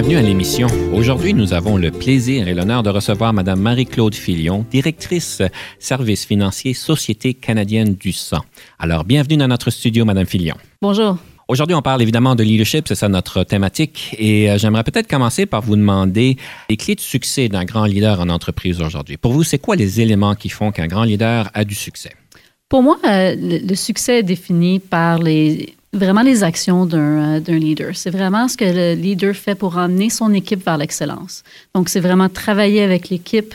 Bienvenue à l'émission. Aujourd'hui, nous avons le plaisir et l'honneur de recevoir Mme Marie-Claude Filion, directrice service financier Société canadienne du sang. Alors, bienvenue dans notre studio, Mme Filion. Bonjour. Aujourd'hui, on parle évidemment de leadership, c'est ça notre thématique. Et euh, j'aimerais peut-être commencer par vous demander les clés de succès d'un grand leader en entreprise aujourd'hui. Pour vous, c'est quoi les éléments qui font qu'un grand leader a du succès? Pour moi, euh, le, le succès est défini par les, vraiment les actions d'un euh, leader. C'est vraiment ce que le leader fait pour emmener son équipe vers l'excellence. Donc, c'est vraiment travailler avec l'équipe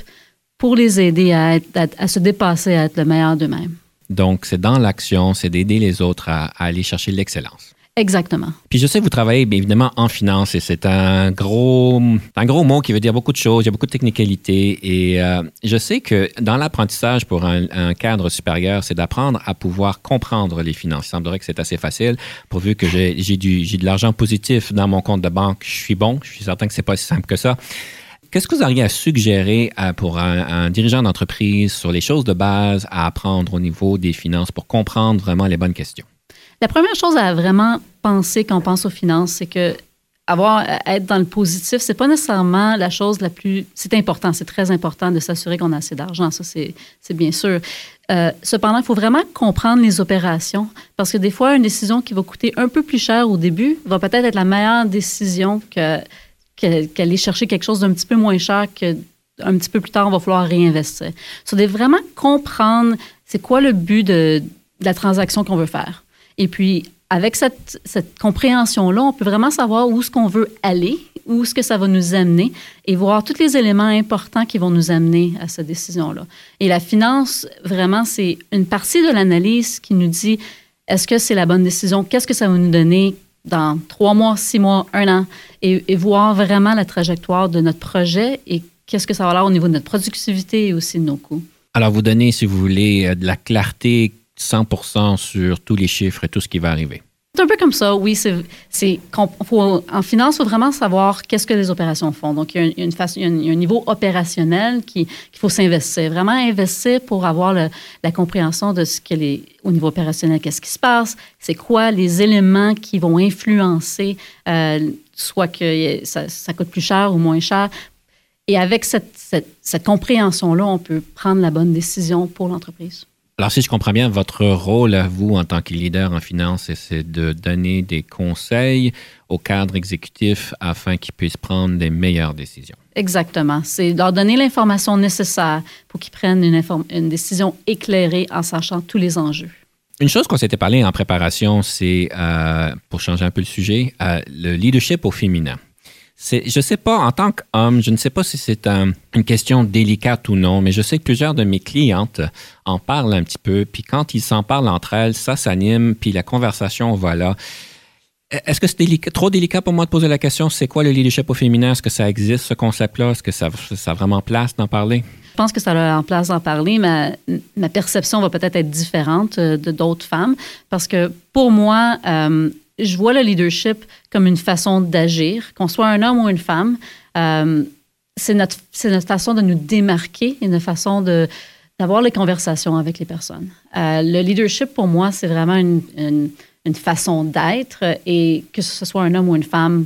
pour les aider à, à, se dépasser, à être le meilleur d'eux-mêmes. Donc, c'est dans l'action, c'est d'aider les autres à aller chercher l'excellence. Exactement. Puis je sais que vous travaillez bien évidemment en finance et c'est un gros, un gros mot qui veut dire beaucoup de choses, il y a beaucoup de technicalités et euh, je sais que dans l'apprentissage pour un, cadre supérieur, c'est d'apprendre à pouvoir comprendre les finances. Il semblerait que c'est assez facile pourvu que j'ai de l'argent positif dans mon compte de banque, je suis bon, je suis certain que c'est pas si simple que ça. Qu'est-ce que vous auriez à suggérer à, pour un dirigeant d'entreprise sur les choses de base à apprendre au niveau des finances pour comprendre vraiment les bonnes questions? La première chose à vraiment penser quand on pense aux finances, c'est que avoir être dans le positif, c'est pas nécessairement la chose la plus. C'est important, c'est très important de s'assurer qu'on a assez d'argent. Ça, c'est bien sûr. Euh, cependant, il faut vraiment comprendre les opérations parce que des fois, une décision qui va coûter un peu plus cher au début va peut-être être la meilleure décision que qu'aller chercher quelque chose d'un petit peu moins cher que un petit peu plus tard, on va falloir réinvestir. De vraiment comprendre c'est quoi le but de la transaction qu'on veut faire. Et puis, avec cette, compréhension-là, on peut vraiment savoir où est-ce qu'on veut aller, où est-ce que ça va nous amener et voir tous les éléments importants qui vont nous amener à cette décision-là. Et la finance, vraiment, c'est une partie de l'analyse qui nous dit est-ce que c'est la bonne décision? Qu'est-ce que ça va nous donner dans trois mois, six mois, un an? Et, et voir vraiment la trajectoire de notre projet et qu'est-ce que ça va avoir au niveau de notre productivité et aussi de nos coûts. Alors, vous donnez, si vous voulez, euh, de la clarté 100% sur tous les chiffres et tout ce qui va arriver. C'est un peu comme ça, oui. C'est, en finance, il faut vraiment savoir qu'est-ce que les opérations font. Donc, il y a, une, il y a, un niveau opérationnel qu'il faut s'investir. Vraiment investir pour avoir la compréhension de ce que les, au niveau opérationnel, qu'est-ce qui se passe, c'est quoi les éléments qui vont influencer, euh, soit que ça, coûte plus cher ou moins cher. Et avec cette, cette compréhension-là, on peut prendre la bonne décision pour l'entreprise. Alors, si je comprends bien, votre rôle à vous en tant que leader en finance, c'est de donner des conseils au cadre exécutif afin qu'ils puissent prendre des meilleures décisions. Exactement. C'est leur donner l'information nécessaire pour qu'ils prennent une, une, décision éclairée en sachant tous les enjeux. Une chose qu'on s'était parlé en préparation, c'est, euh, pour changer un peu le sujet, euh, le leadership au féminin je ne sais pas, en tant qu'homme, je ne sais pas si c'est un, une question délicate ou non, mais je sais que plusieurs de mes clientes en parlent un petit peu, puis quand ils s'en parlent entre elles, ça s'anime, puis la conversation va là. Est-ce que c'est trop délicat pour moi de poser la question, c'est quoi le leadership au féminin? Est-ce que ça existe, ce concept-là? Est-ce que ça, ça a vraiment place d'en parler? Je pense que ça a en place d'en parler. Ma, ma perception va peut-être être différente euh, de d'autres femmes parce que pour moi, euh, je vois le leadership comme une façon d'agir, qu'on soit un homme ou une femme. Euh, c'est notre, notre façon de nous démarquer et une façon d'avoir les conversations avec les personnes. Euh, le leadership, pour moi, c'est vraiment une, une façon d'être et que ce soit un homme ou une femme,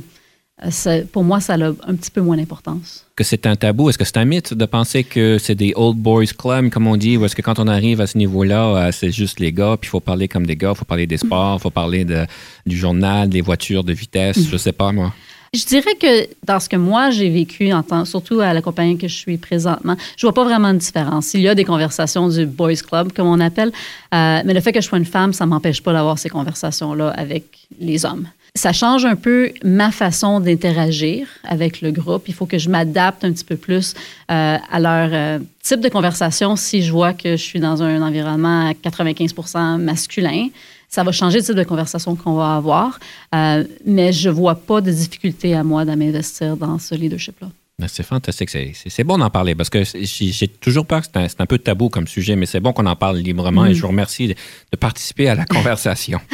pour moi, ça a un petit peu moins d'importance. Que c'est un tabou? Est-ce que c'est un mythe de penser que c'est des old boys club, comme on dit, ou est-ce que quand on arrive à ce niveau-là, euh, c'est juste les gars, puis il faut parler comme des gars, il faut parler des sports, il faut parler de, du journal, des voitures de vitesse, je sais pas, moi. Je dirais que dans ce que moi j'ai vécu, en temps, surtout à la compagnie que je suis présentement, je vois pas vraiment de différence. Il y a des conversations du boys club, comme on appelle, euh, mais le fait que je sois une femme, ça m'empêche pas d'avoir ces conversations-là avec les hommes. Ça change un peu ma façon d'interagir avec le groupe. Il faut que je m'adapte un petit peu plus euh, à leur euh, type de conversation si je vois que je suis dans un environnement à 95% masculin. ça va changer le type de conversation qu'on va avoir, euh, mais je vois pas de difficulté à moi de m'investir dans ce leadership-là. C'est fantastique. C'est bon d'en parler parce que j'ai toujours peur que c'est un, peu tabou comme sujet, mais c'est bon qu'on en parle librement et mm. je vous remercie de, participer à la conversation.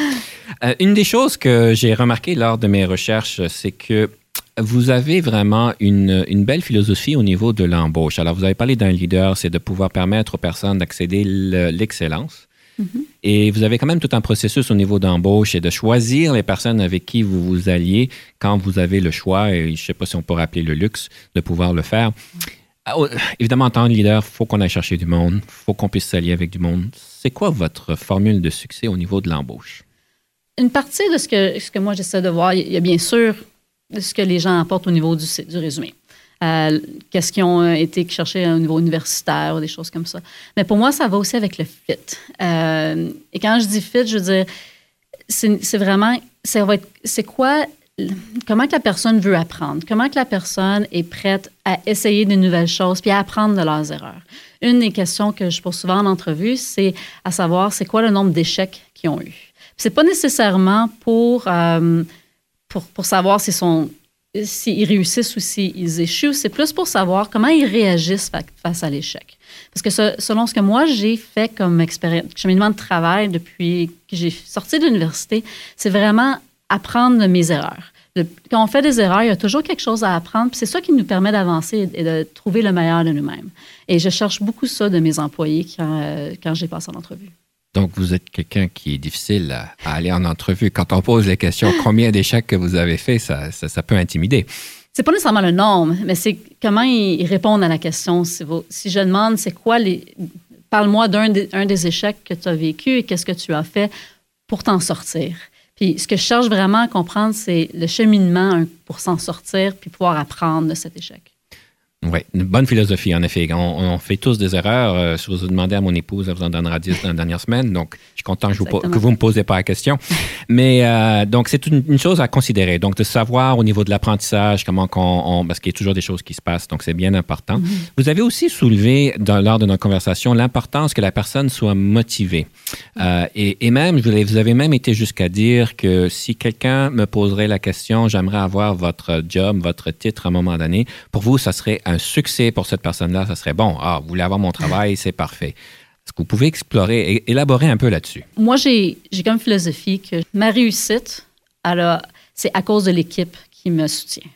Euh, une des choses que j'ai remarqué lors de mes recherches, c'est que vous avez vraiment une, une, belle philosophie au niveau de l'embauche. Alors, vous avez parlé d'un leader, c'est de pouvoir permettre aux personnes d'accéder l'excellence. Mm-hmm. Et vous avez quand même tout un processus au niveau d'embauche et de choisir les personnes avec qui vous vous alliez quand vous avez le choix, et je ne sais pas si on peut rappeler le luxe de pouvoir le faire. Ah, évidemment, en tant que leader, il faut qu'on aille chercher du monde, il faut qu'on puisse s'allier avec du monde. C'est quoi votre formule de succès au niveau de l'embauche? Une partie de ce que, moi j'essaie de voir, il y a bien sûr ce que les gens apportent au niveau du résumé. Euh, qu'est-ce qu'ils ont euh, été chercher au niveau universitaire ou des choses comme ça. Mais pour moi, ça va aussi avec le fit. Euh, et quand je dis fit, je veux dire, c'est vraiment, c'est quoi, comment que la personne veut apprendre, comment que la personne est prête à essayer de nouvelles choses puis à apprendre de leurs erreurs? Une des questions que je pose souvent en entrevue, c'est à savoir, c'est quoi le nombre d'échecs qu'ils ont eu. C'est pas nécessairement pour, pour, pour savoir si sont s'ils réussissent ou s'ils échouent, c'est plus pour savoir comment ils réagissent face à l'échec. Parce que selon ce que moi j'ai fait comme expérience, cheminement de travail depuis que j'ai sorti de l'université, c'est vraiment apprendre de mes erreurs. quand on fait des erreurs, il y a toujours quelque chose à apprendre, c'est ça qui nous permet d'avancer et de trouver le meilleur de nous-mêmes. Et je cherche beaucoup ça de mes employés quand, euh, quand j'ai passé en entrevue. Donc, vous êtes quelqu'un qui est difficile à, aller en entrevue. Quand on pose les questions, combien d'échecs que vous avez fait, ça, ça, peut intimider. C'est pas nécessairement le nombre, mais c'est comment ils répondent à la question. Si, je demande, c'est quoi les. Parle-moi d'un des, des échecs que tu as vécu et qu'est-ce que tu as fait pour t'en sortir. Puis ce que je cherche vraiment à comprendre, c'est le cheminement pour s'en sortir puis pouvoir apprendre de cet échec. Oui, une bonne philosophie, en effet. On, fait tous des erreurs. Euh, si vous demandez à mon épouse, elle vous en donnera 10 dans la dernière semaine. Donc, je suis content que, vous, ne me posez pas la question. Mais euh, donc, c'est une, chose à considérer. Donc, de savoir au niveau de l'apprentissage, comment on, parce qu'il y a toujours des choses qui se passent. Donc, c'est bien important. Mm-hmm. Vous avez aussi soulevé, dans, lors de notre conversation, l'importance que la personne soit motivée. Euh, et, même, vous avez même été jusqu'à dire que si quelqu'un me poserait la question, j'aimerais avoir votre job, votre titre à un moment donné, pour vous, ça serait un succès pour cette personne-là, ça serait bon. Ah, vous voulez avoir mon travail, c'est parfait. Est-ce que vous pouvez explorer, élaborer un peu là-dessus? Moi, j'ai comme philosophie que ma réussite, c'est à cause de l'équipe qui me soutient.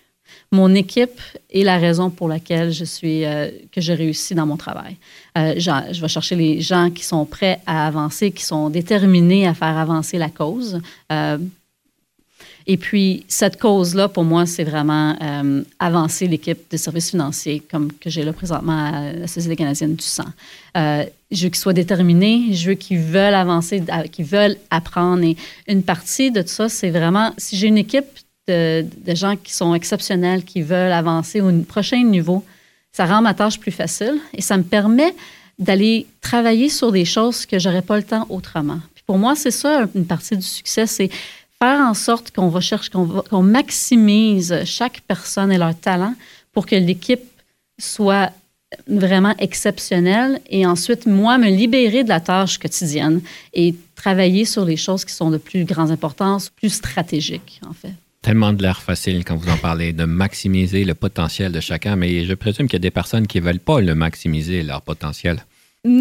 Mon équipe est la raison pour laquelle je suis, euh, que je réussis dans mon travail. Euh, je vais chercher les gens qui sont prêts à avancer, qui sont déterminés à faire avancer la cause. Euh, et puis, cette cause-là, pour moi, c'est vraiment euh, avancer l'équipe de services financiers, comme que j'ai là présentement à la Société canadienne du sang. Euh, je veux qu'ils soient déterminés, je veux qu'ils veulent avancer, qu'ils veulent apprendre. Et une partie de tout ça, c'est vraiment, si j'ai une équipe de, de, gens qui sont exceptionnels, qui veulent avancer au prochain niveau, ça rend ma tâche plus facile et ça me permet d'aller travailler sur des choses que j'aurais pas le temps autrement. Puis pour moi, c'est ça une partie du succès, c'est faire en sorte qu'on va chercher, qu'on, maximise chaque personne et leur talent pour que l'équipe soit vraiment exceptionnelle et ensuite, moi, me libérer de la tâche quotidienne et travailler sur les choses qui sont de plus grande importance, plus stratégiques, en fait. Tellement de l'air facile quand vous en parlez, de maximiser le potentiel de chacun, mais je présume qu'il y a des personnes qui ne veulent pas le maximiser, leur potentiel.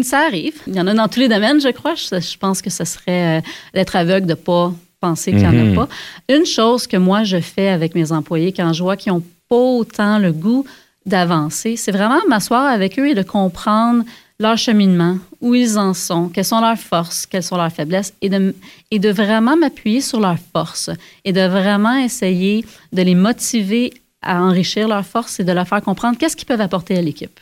Ça arrive. Il y en a dans tous les domaines, je crois. Je, pense que ce serait euh, d'être aveugle de ne pas penser qu'il n'y en a mhm. pas. Une chose que moi, je fais avec mes employés quand je vois qu'ils n'ont pas autant le goût d'avancer, c'est vraiment m'asseoir avec eux et de comprendre leur cheminement, où ils en sont, quelles sont leurs forces, quelles sont leurs faiblesses, et de, et de vraiment m'appuyer sur leurs forces et de vraiment essayer de les motiver à enrichir leurs forces et de leur faire comprendre qu'est-ce qu'ils peuvent apporter à l'équipe.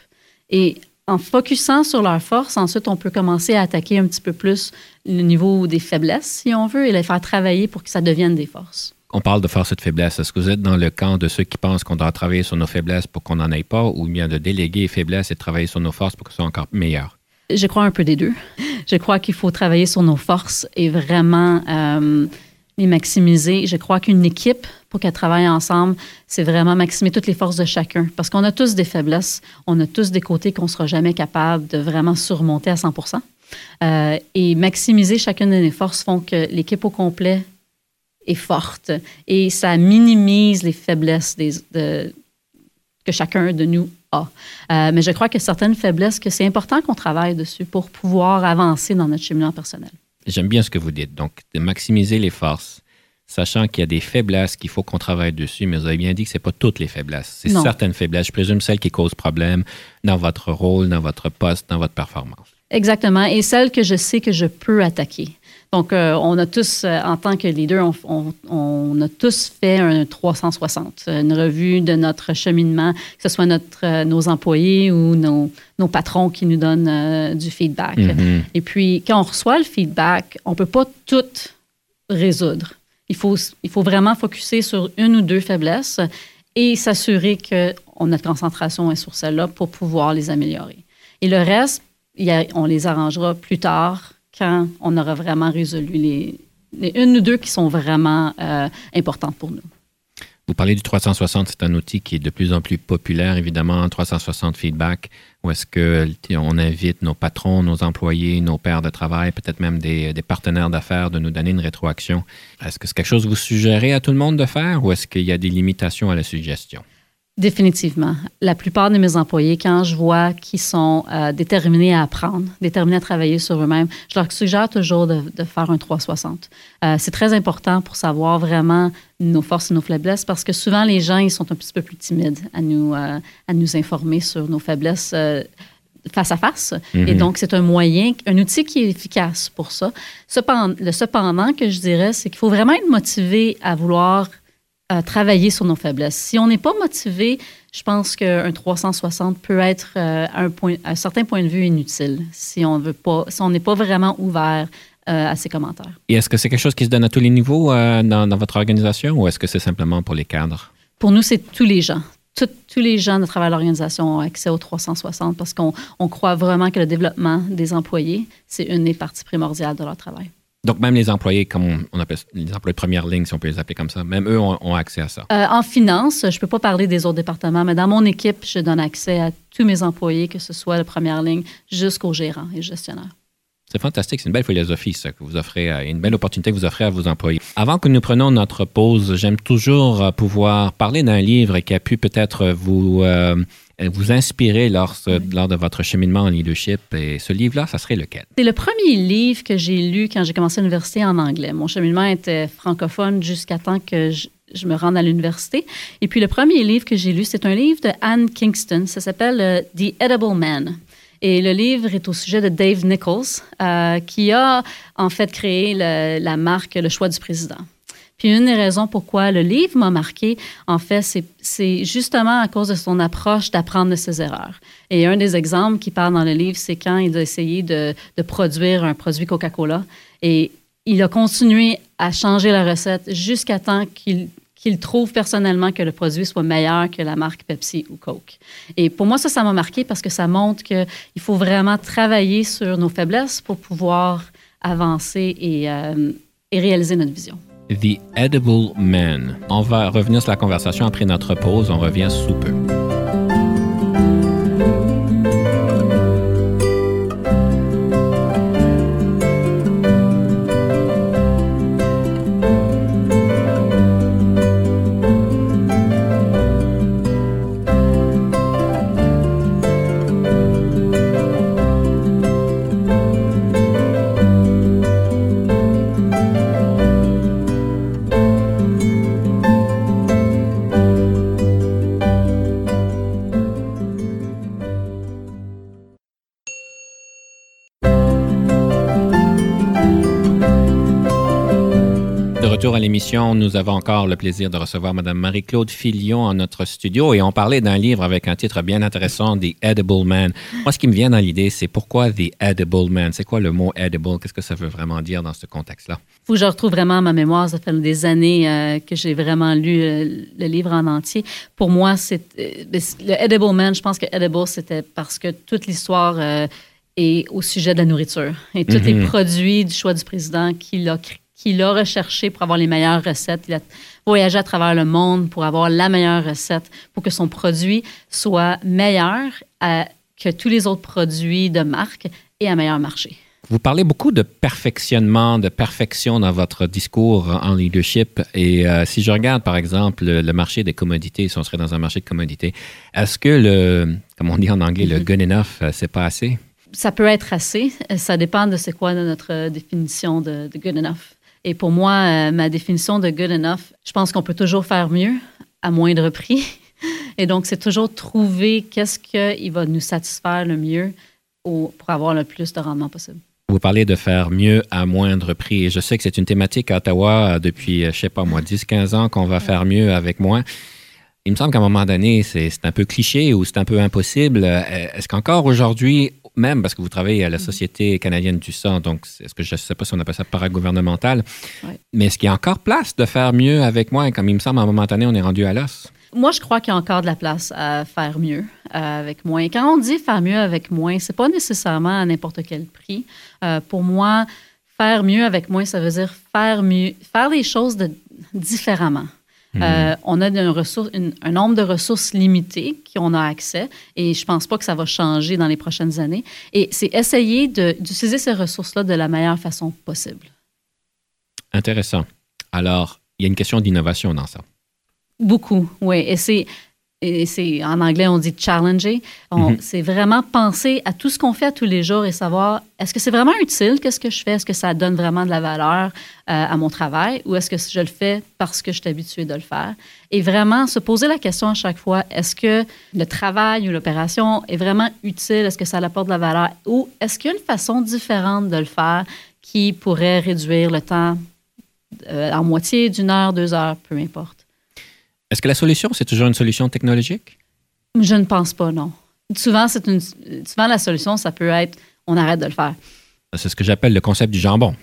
Et en focusant sur leurs forces, ensuite, on peut commencer à attaquer un petit peu plus le niveau des faiblesses, si on veut, et les faire travailler pour que ça devienne des forces. On parle de force et de faiblesse. Est-ce que vous êtes dans le camp de ceux qui pensent qu'on doit travailler sur nos faiblesses pour qu'on n'en ait pas, ou bien de déléguer les faiblesses et de travailler sur nos forces pour qu'elles soient encore meilleures? Je crois un peu des deux. Je crois qu'il faut travailler sur nos forces et vraiment euh, les maximiser. Je crois qu'une équipe, pour qu'elle travaille ensemble, c'est vraiment maximiser toutes les forces de chacun. Parce qu'on a tous des faiblesses, on a tous des côtés qu'on ne sera jamais capable de vraiment surmonter à 100% et maximiser chacune de nos forces font que l'équipe au complet est forte et ça minimise les faiblesses que chacun de nous a. Euh, mais je crois que certaines faiblesses, que c'est important qu'on travaille dessus pour pouvoir avancer dans notre cheminement personnel. J'aime bien ce que vous dites. Donc, de maximiser les forces, sachant qu'il y a des faiblesses qu'il faut qu'on travaille dessus, mais vous avez bien dit que ce n'est pas toutes les faiblesses. C'est certaines faiblesses. Je présume celles qui causent problème dans votre rôle, dans votre poste, dans votre performance. Exactement. Et celles que je sais que je peux attaquer. Donc, euh, on a tous, euh, en tant que leader, on, a tous fait un 360, une revue de notre cheminement, que ce soit notre, euh, nos employés ou nos, patrons qui nous donnent du feedback. Mm-hmm. Et puis, quand on reçoit le feedback, on ne peut pas tout résoudre. Il faut, il faut vraiment focuser sur une ou deux faiblesses et s'assurer que notre concentration est sur celle-là pour pouvoir les améliorer. Et le reste, on les arrangera plus tard quand on aura vraiment résolu les, une ou deux qui sont vraiment euh, importantes pour nous. Vous parlez du 360, c'est un outil qui est de plus en plus populaire, évidemment, 360 feedback, où est-ce qu'on invite nos patrons, nos employés, nos pairs de travail, peut-être même des, des partenaires d'affaires de nous donner une rétroaction. Est-ce que c'est quelque chose que vous suggérez à tout le monde de faire ou est-ce qu'il y a des limitations à la suggestion? Définitivement. La plupart de mes employés, quand je vois qu'ils sont euh, déterminés à apprendre, déterminés à travailler sur eux-mêmes, je leur suggère toujours de, faire un 360. Euh, c'est très important pour savoir vraiment nos forces et nos faiblesses parce que souvent les gens ils sont un petit peu plus timides à nous, euh, à nous informer sur nos faiblesses face à face. Et mm-hmm. donc, c'est un moyen, un outil qui est efficace pour ça. Cependant, le cependant que je dirais, c'est qu'il faut vraiment être motivé à vouloir travailler sur nos faiblesses. Si on n'est pas motivé, je pense qu'un 360 peut être euh, un, point, un certain point de vue inutile si on veut pas, si on n'est pas vraiment ouvert euh, à ces commentaires. Et est-ce que c'est quelque chose qui se donne à tous les niveaux euh, dans, dans, votre organisation ou est-ce que c'est simplement pour les cadres? Pour nous, c'est tous les gens. tous les gens de travers l'organisation ont accès au 360 parce qu'on on croit vraiment que le développement des employés, c'est une des parties primordiales de leur travail. Donc, même les employés, comme on, appelle les employés de première ligne, si on peut les appeler comme ça, même eux ont, accès à ça. Euh, en finance, je ne peux pas parler des autres départements, mais dans mon équipe, je donne accès à tous mes employés, que ce soit de première ligne jusqu'aux gérants et gestionnaires. C'est fantastique, c'est une belle philosophie, ça, que vous offrez, euh, une belle opportunité que vous offrez à vos employés. Avant que nous prenions notre pause, j'aime toujours euh, pouvoir parler d'un livre qui a pu peut-être vous vous inspirer lors, lors de votre cheminement en leadership. Et ce livre-là, ça serait lequel? C'est le premier livre que j'ai lu quand j'ai commencé l'université en anglais. Mon cheminement était francophone jusqu'à temps que je, me rende à l'université. Et puis le premier livre que j'ai lu, c'est un livre de Anne Kingston. Ça s'appelle euh, The Edible Man. Et le livre est au sujet de Dave Nichols, euh, qui a en fait créé la marque Le choix du président. Puis une des raisons pourquoi le livre m'a marqué, en fait, c'est justement à cause de son approche d'apprendre de ses erreurs. Et un des exemples qui parle dans le livre, c'est quand il a essayé de, produire un produit Coca-Cola et il a continué à changer la recette jusqu'à temps qu'il qu'il trouve personnellement que le produit soit meilleur que la marque Pepsi ou Coke. Et pour moi, ça, ça m'a marqué parce que ça montre qu'il faut vraiment travailler sur nos faiblesses pour pouvoir avancer et, euh, et réaliser notre vision. The Edible Man. On va revenir sur la conversation après notre pause. On revient sous peu. Nous avons encore le plaisir de recevoir Mme Marie-Claude Filion en notre studio et on parlait d'un livre avec un titre bien intéressant, The Edible Man. Moi, ce qui me vient dans l'idée, c'est pourquoi The Edible Man? C'est quoi le mot edible? Qu'est-ce que ça veut vraiment dire dans ce contexte-là? Il faut que je retrouve vraiment ma mémoire. Ça fait des années euh, que j'ai vraiment lu euh, le livre en entier. Pour moi, c'est euh, le Edible Man, je pense que Edible, c'était parce que toute l'histoire est au sujet de la nourriture et tous les mm-hmm. produits du choix du président qu'il a créé qu'il a recherché pour avoir les meilleures recettes. Il a voyagé à travers le monde pour avoir la meilleure recette, pour que son produit soit meilleur que tous les autres produits de marque et à meilleur marché. Vous parlez beaucoup de perfectionnement, de perfection dans votre discours en leadership. Et euh, si je regarde, par exemple, le, marché des commodités, si on serait dans un marché de commodités, est-ce que le, comme on dit en anglais, le mm-hmm. good enough, euh, c'est pas assez? Ça peut être assez. Ça dépend de c'est quoi notre définition de, good enough. Et pour moi, euh, ma définition de good enough, je pense qu'on peut toujours faire mieux à moindre prix. Et donc, c'est toujours trouver qu'est-ce qui va nous satisfaire le mieux pour avoir le plus de rendement possible. Vous parlez de faire mieux à moindre prix. Et je sais que c'est une thématique à Ottawa depuis, euh, je sais pas moi, 10-15 ans qu'on va faire mieux avec moins. Il me semble qu'à un moment donné, c'est un peu cliché ou c'est un peu impossible. Euh, est-ce qu'encore aujourd'hui, même parce que vous travaillez à la Société canadienne du sang, donc est-ce que je ne sais pas si on appelle ça paragouvernemental, mais est-ce qu'il y a encore place de faire mieux avec moins? Comme il me semble, à un moment donné, on est rendu à l'os. Moi, je crois qu'il y a encore de la place à faire mieux euh, avec moins. Quand on dit faire mieux avec moins, c'est pas nécessairement à n'importe quel prix. Euh, pour moi, faire mieux avec moins, ça veut dire faire mieux, faire les choses différemment. Hmm. Euh, on a un nombre de ressources limitées qui on a accès et je pense pas que ça va changer dans les prochaines années. Et c'est essayer d'utiliser ces ressources-là de la meilleure façon possible. Intéressant. Alors, il y a une question d'innovation dans ça. Beaucoup, oui. Et c'est, c'est en anglais, on dit challenger. Mhm. C'est vraiment penser à tout ce qu'on fait à tous les jours et savoir est-ce que c'est vraiment utile, qu'est-ce que je fais, est-ce que ça donne vraiment de la valeur euh, à mon travail? Ou est-ce que je le fais parce que je suis habitué de le faire? Et vraiment se poser la question à chaque fois est-ce que le travail ou l'opération est vraiment utile, est-ce que ça apporte de la valeur? Ou est-ce qu'il y a une façon différente de le faire qui pourrait réduire le temps euh, en moitié, d'une heure, deux heures, peu importe? Est-ce que la solution, c'est toujours une solution technologique? Je ne pense pas, non. Souvent, une, souvent la solution, ça peut être on arrête de le faire. C'est ce que j'appelle le concept du jambon.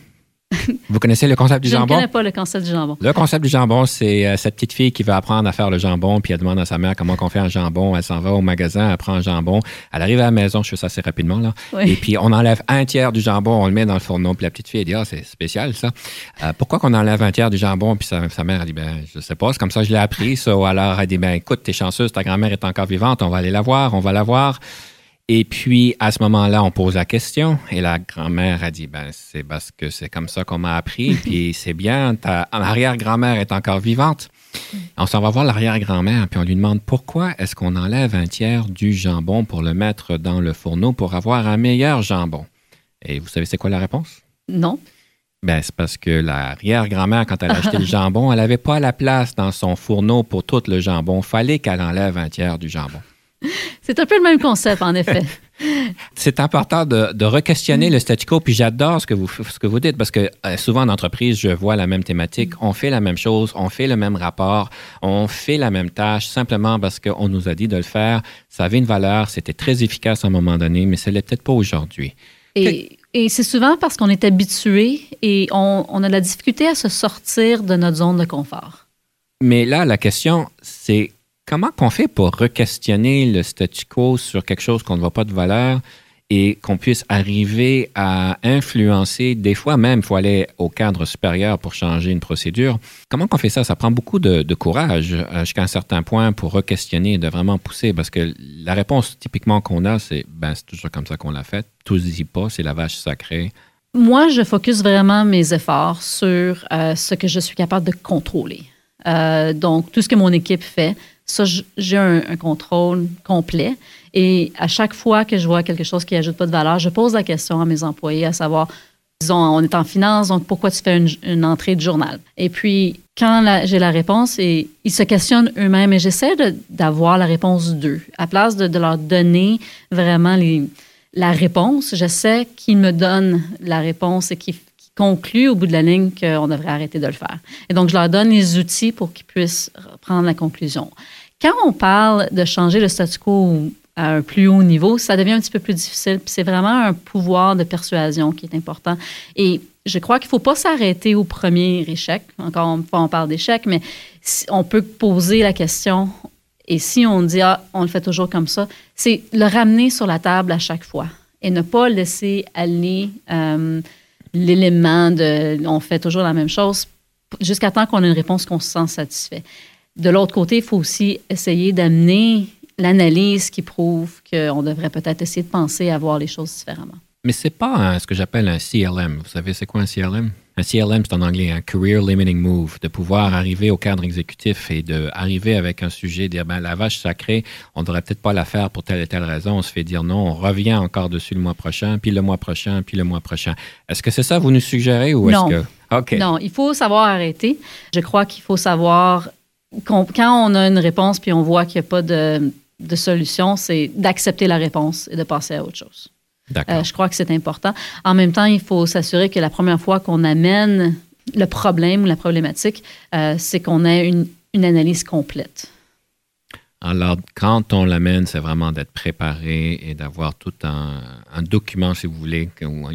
Vous connaissez le concept du jambon? Je ne connais pas le concept du jambon. Le concept du jambon, c'est euh, cette petite fille qui va apprendre à faire le jambon, puis elle demande à sa mère comment on fait un jambon. Elle s'en va au magasin, elle prend un jambon. Elle arrive à la maison, je fais ça assez rapidement, là. Et puis, on enlève un tiers du jambon, on le met dans le fourneau. Puis la petite fille, elle dit, ah, c'est spécial, ça. Euh, pourquoi qu'on enlève un tiers du jambon? Puis sa, mère, elle dit, ben, je sais pas, c'est comme ça je l'ai appris, ça. Ou alors, elle dit, ben, écoute, t'es chanceuse, ta grand-mère est encore vivante, on va aller la voir, on va la voir. Et puis, à ce moment-là, on pose la question et la grand-mère a dit, ben, c'est parce que c'est comme ça qu'on m'a appris, puis c'est bien, ta arrière-grand-mère est encore vivante. On s'en va voir l'arrière-grand-mère, puis on lui demande pourquoi est-ce qu'on enlève un tiers du jambon pour le mettre dans le fourneau pour avoir un meilleur jambon? Et vous savez c'est quoi la réponse? Non. Ben, c'est parce que l'arrière-grand-mère, quand elle a acheté le jambon, elle n'avait pas la place dans son fourneau pour tout le jambon. Fallait qu'elle enlève un tiers du jambon. C'est un peu le même concept, en effet. C'est important de, de re-questionner le statu quo, puis j'adore ce, que vous, ce que vous dites, parce que euh, souvent en entreprise, je vois la même thématique, on fait la même chose, on fait le même rapport, on fait la même tâche, simplement parce qu'on nous a dit de le faire. Ça avait une valeur, c'était très efficace à un moment donné, mais ce n'est peut-être pas aujourd'hui. Et, et c'est souvent parce qu'on est habitué et on, on a la difficulté à se sortir de notre zone de confort. Mais là, la question, c'est Comment qu'on fait pour re-questionner le statu quo sur quelque chose qu'on ne voit pas de valeur et qu'on puisse arriver à influencer, des fois même, il faut aller au cadre supérieur pour changer une procédure. Comment qu'on fait ça? Ça prend beaucoup de, courage euh, jusqu'à un certain point pour re-questionner, de vraiment pousser, parce que la réponse typiquement qu'on a, c'est ben, c'est toujours comme ça qu'on l'a fait. Se dit pas, c'est la vache sacrée. Moi, je focus vraiment mes efforts sur euh, ce que je suis capable de contrôler. Euh, donc, tout ce que mon équipe fait, ça, j'ai un, contrôle complet. Et à chaque fois que je vois quelque chose qui n'ajoute pas de valeur, je pose la question à mes employés, à savoir, disons, on est en finance, donc pourquoi tu fais une, entrée de journal? Et puis, quand j'ai la réponse, et ils se questionnent eux-mêmes, et j'essaie d'avoir la réponse d'eux. À place de, leur donner vraiment la réponse, j'essaie qu'ils me donnent la réponse et qu'ils concluent au bout de la ligne qu'on devrait arrêter de le faire. Et donc, je leur donne les outils pour qu'ils puissent prendre la conclusion. Quand on parle de changer le statu quo à un plus haut niveau, ça devient un petit peu plus difficile. Puis c'est vraiment un pouvoir de persuasion qui est important. Et je crois qu'il ne faut pas s'arrêter au premier échec. Encore une fois, on parle d'échec, mais on peut poser la question. Et si on dit, ah, on le fait toujours comme ça, c'est le ramener sur la table à chaque fois et ne pas laisser aller euh, l'élément de on fait toujours la même chose jusqu'à temps qu'on ait une réponse qu'on se sent satisfait. De l'autre côté, il faut aussi essayer d'amener l'analyse qui prouve qu'on devrait peut-être essayer de penser à voir les choses différemment. Mais c'est pas un- ce que j'appelle un CLM. Vous savez, c'est quoi un CLM? Un CLM, c'est en anglais un Career Limiting Move, de pouvoir arriver au cadre exécutif et d'arriver avec un sujet, dire, ben, la vache sacrée, on ne devrait peut-être pas la faire pour telle et telle raison. On se fait dire non, on revient encore dessus le mois prochain, puis le mois prochain, puis le mois prochain. Est-ce que c'est ça que vous nous suggérez ou est-ce Non. que. Non, il faut savoir arrêter. Je crois qu'il faut savoir, quand on a une réponse puis on voit qu'il n'y a pas de, de solution, c'est d'accepter la réponse et de passer à autre chose. D'accord. Euh, je crois que c'est important. En même temps, il faut s'assurer que la première fois qu'on amène le problème ou la problématique, euh, c'est qu'on ait une, une analyse complète. Alors, quand on l'amène, c'est vraiment d'être préparé et d'avoir tout un, un document, si vous voulez, ou un,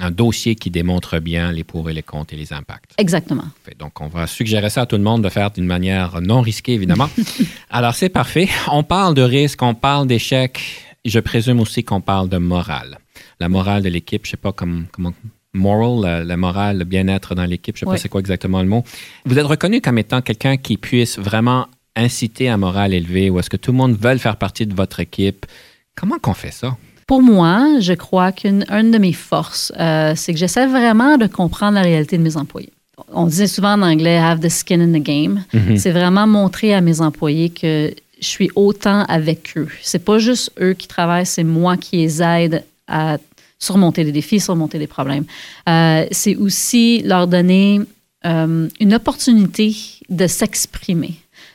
un dossier qui démontre bien les pour et les contre et les impacts. Exactement. Donc, on va suggérer ça à tout le monde de faire d'une manière non risquée, évidemment. Alors, c'est parfait. On parle de risque, on parle d'échec. Je présume aussi qu'on parle de morale. La morale de l'équipe, je sais pas comment, comment moral, la, la morale, le bien-être dans l'équipe, je sais Oui. pas c'est quoi exactement le mot. Vous êtes reconnu comme étant quelqu'un qui puisse vraiment inciter à morale élevée ou est-ce que tout le monde veut faire partie de votre équipe? Comment qu'on fait ça? Pour moi, je crois qu'une une de mes forces, euh, c'est que j'essaie vraiment de comprendre la réalité de mes employés. On disait souvent en anglais have the skin in the game. Mhm. C'est vraiment montrer à mes employés que je suis autant avec eux. C'est pas juste eux qui travaillent, c'est moi qui les aide à surmonter des défis, surmonter des problèmes. Euh, c'est aussi leur donner euh, une opportunité de s'exprimer.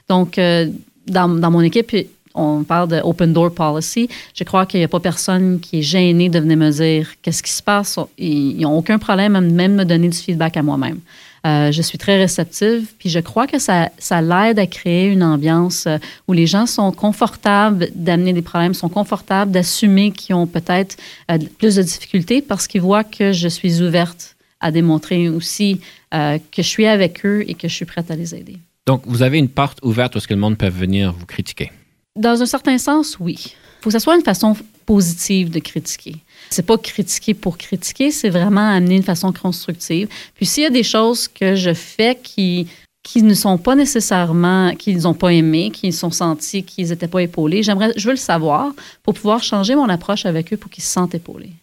Donc, euh, dans, dans mon équipe, on parle de open door policy. Je crois qu'il n'y a pas personne qui est gêné de venir me dire qu'est-ce qui se passe. Ils n'ont aucun problème à même me donner du feedback à moi-même. Euh, je suis très réceptive, puis je crois que ça, ça l'aide à créer une ambiance euh, où les gens sont confortables d'amener des problèmes, sont confortables d'assumer qu'ils ont peut-être euh, plus de difficultés parce qu'ils voient que je suis ouverte à démontrer aussi euh, que je suis avec eux et que je suis prête à les aider. Donc, vous avez une porte ouverte où ce que le monde peut venir vous critiquer? Dans un certain sens, oui. Il faut que ce soit une façon positive de critiquer. C'est pas critiquer pour critiquer, c'est vraiment amener une façon constructive. Puis s'il y a des choses que je fais qui qui ne sont pas nécessairement, qu'ils n'ont pas aimé, qu'ils sont sentis qu'ils n'étaient pas épaulés, j'aimerais, je veux le savoir pour pouvoir changer mon approche avec eux pour qu'ils se sentent épaulés.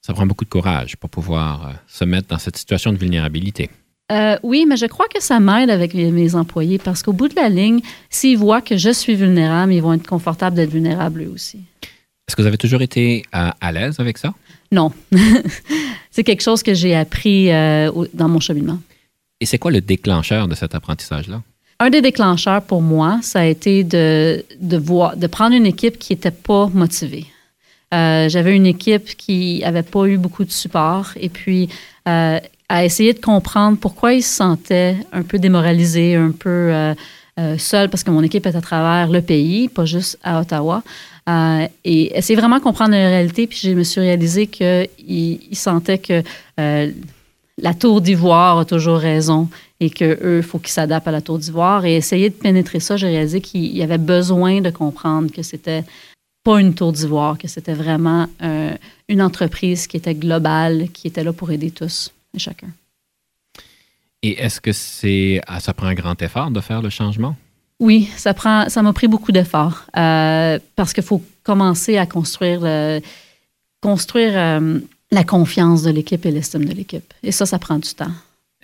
Ça prend beaucoup de courage pour pouvoir euh, se mettre dans cette situation de vulnérabilité. Euh, oui, mais je crois que ça m'aide avec mes, mes employés parce qu'au bout de la ligne, s'ils voient que je suis vulnérable, ils vont être confortables d'être vulnérables eux aussi. Est-ce que vous avez toujours été euh, à l'aise avec ça? Non. c'est quelque chose que j'ai appris euh, dans mon cheminement. Et c'est quoi le déclencheur de cet apprentissage-là? Un des déclencheurs pour moi, ça a été de, de, voir, de prendre une équipe qui n'était pas motivée. Euh, J'avais une équipe qui n'avait pas eu beaucoup de support et puis euh, à essayer de comprendre pourquoi ils se sentaient un peu démoralisés, un peu euh, euh, seuls, parce que mon équipe est à travers le pays, pas juste à Ottawa. Euh, et essayer vraiment de comprendre la réalité. Puis je me suis réalisé qu'ils ils sentaient que euh, la tour d'ivoire a toujours raison et que eux, il faut qu'ils s'adaptent à la tour d'ivoire. Et essayer de pénétrer ça, j'ai réalisé qu'il y avait besoin de comprendre que c'était pas une tour d'ivoire, que c'était vraiment une entreprise qui était globale, qui était là pour aider tous et chacun. Et est-ce que c'est, ah, ça prend un grand effort de faire le changement? Oui, ça prend, ça m'a pris beaucoup d'efforts euh, parce qu'il faut commencer à construire, le- construire euh, la confiance de l'équipe et l'estime de l'équipe. Et ça, ça prend du temps.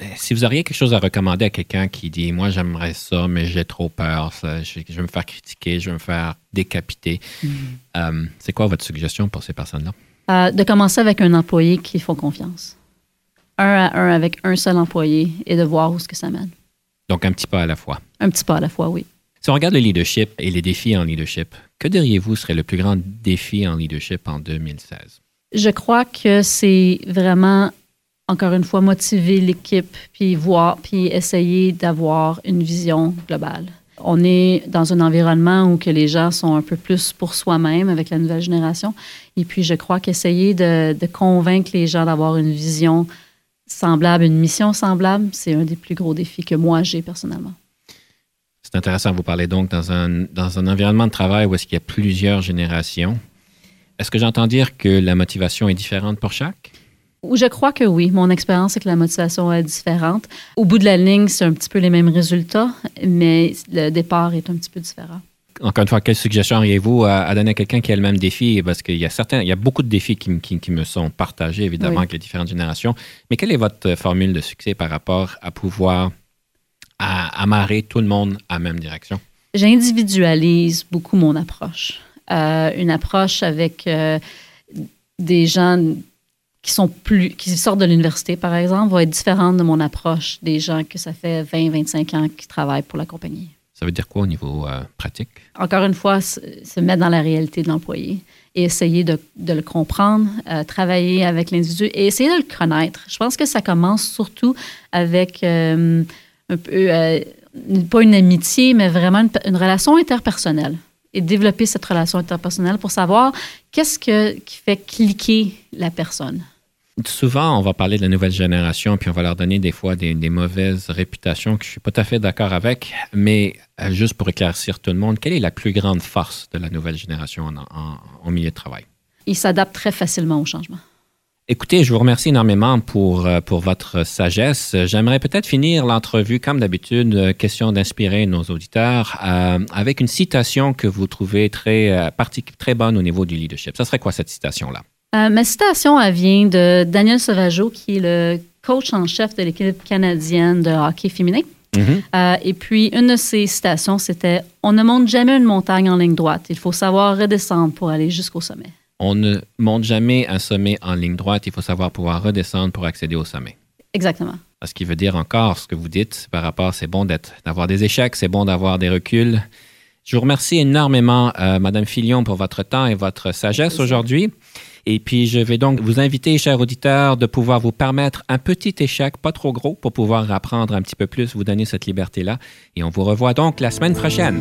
Euh, Si vous auriez quelque chose à recommander à quelqu'un qui dit Moi, j'aimerais ça, mais j'ai trop peur, ça, je, je vais me faire critiquer, je vais me faire décapiter, euh, c'est quoi votre suggestion pour ces personnes-là? De commencer avec un employé qui font confiance. Un à un avec un seul employé et de voir où ce que ça mène. Donc, un petit pas à la fois. Un petit pas à la fois, oui. Si on regarde le leadership et les défis en leadership, que diriez-vous serait le plus grand défi en leadership en 2016? Je crois que c'est vraiment, encore une fois, motiver l'équipe, puis voir, puis essayer d'avoir une vision globale. On est dans un environnement où que les gens sont un peu plus pour soi-même avec la nouvelle génération. Et puis, je crois qu'essayer de, de convaincre les gens d'avoir une vision semblable, une mission semblable, c'est un des plus gros défis que moi j'ai personnellement. C'est intéressant, vous parlez donc dans un, dans un environnement de travail où est-ce qu'il y a plusieurs générations. Est-ce que j'entends dire que la motivation est différente pour chaque? Je crois que oui. Mon expérience, c'est que la motivation est différente. Au bout de la ligne, c'est un petit peu les mêmes résultats, mais le départ est un petit peu différent. Encore une fois, quelle suggestion auriez-vous à, donner à quelqu'un qui a le même défi? Parce qu'il y a certains, il y a beaucoup de défis qui, qui, me sont partagés, évidemment, avec les différentes générations. Mais quelle est votre formule de succès par rapport à pouvoir amarrer tout le monde à la même direction? J'individualise beaucoup mon approche. Euh, une approche avec euh, des gens qui sont plus qui sortent de l'université par exemple va être différente de mon approche des gens que ça fait 20 25 ans qui travaillent pour la compagnie. Ça veut dire quoi au niveau euh, pratique? Encore une fois, se, mettre dans la réalité de l'employé et essayer de, le comprendre, travailler avec l'individu et essayer de le connaître. Je pense que ça commence surtout avec un peu pas une amitié, mais vraiment une relation interpersonnelle et développer cette relation interpersonnelle pour savoir qu'est-ce que, qui fait cliquer la personne. Souvent, on va parler de la nouvelle génération, puis on va leur donner des fois des, mauvaises réputations que je suis pas tout à fait d'accord avec. Mais euh, juste pour éclaircir tout le monde, quelle est la plus grande force de la nouvelle génération en, milieu de travail? Ils s'adaptent très facilement au changement. Écoutez, je vous remercie énormément pour, euh, pour votre sagesse. J'aimerais peut-être finir l'entrevue, comme d'habitude, euh, question d'inspirer nos auditeurs, euh, avec une citation que vous trouvez très, très bonne au niveau du leadership. Ça serait quoi cette citation-là? Ma citation, elle vient de Daniel Sauvageau, qui est le coach en chef de l'équipe canadienne de hockey féminin. Mm-hmm. et puis, une de ses citations, c'était On ne monte jamais une montagne en ligne droite. Il faut savoir redescendre pour aller jusqu'au sommet on ne monte jamais un sommet en ligne droite. Il faut savoir pouvoir redescendre pour accéder au sommet. Exactement. Ce qui veut dire encore ce que vous dites par rapport, c'est bon d'avoir des échecs, c'est bon d'avoir des reculs. Je vous remercie énormément, euh, Madame Filion, pour votre temps et votre sagesse aujourd'hui. Et puis, je vais donc vous inviter, chers auditeurs, de pouvoir vous permettre un petit échec, pas trop gros, pour pouvoir apprendre un petit peu plus, vous donner cette liberté-là. Et on vous revoit donc la semaine prochaine.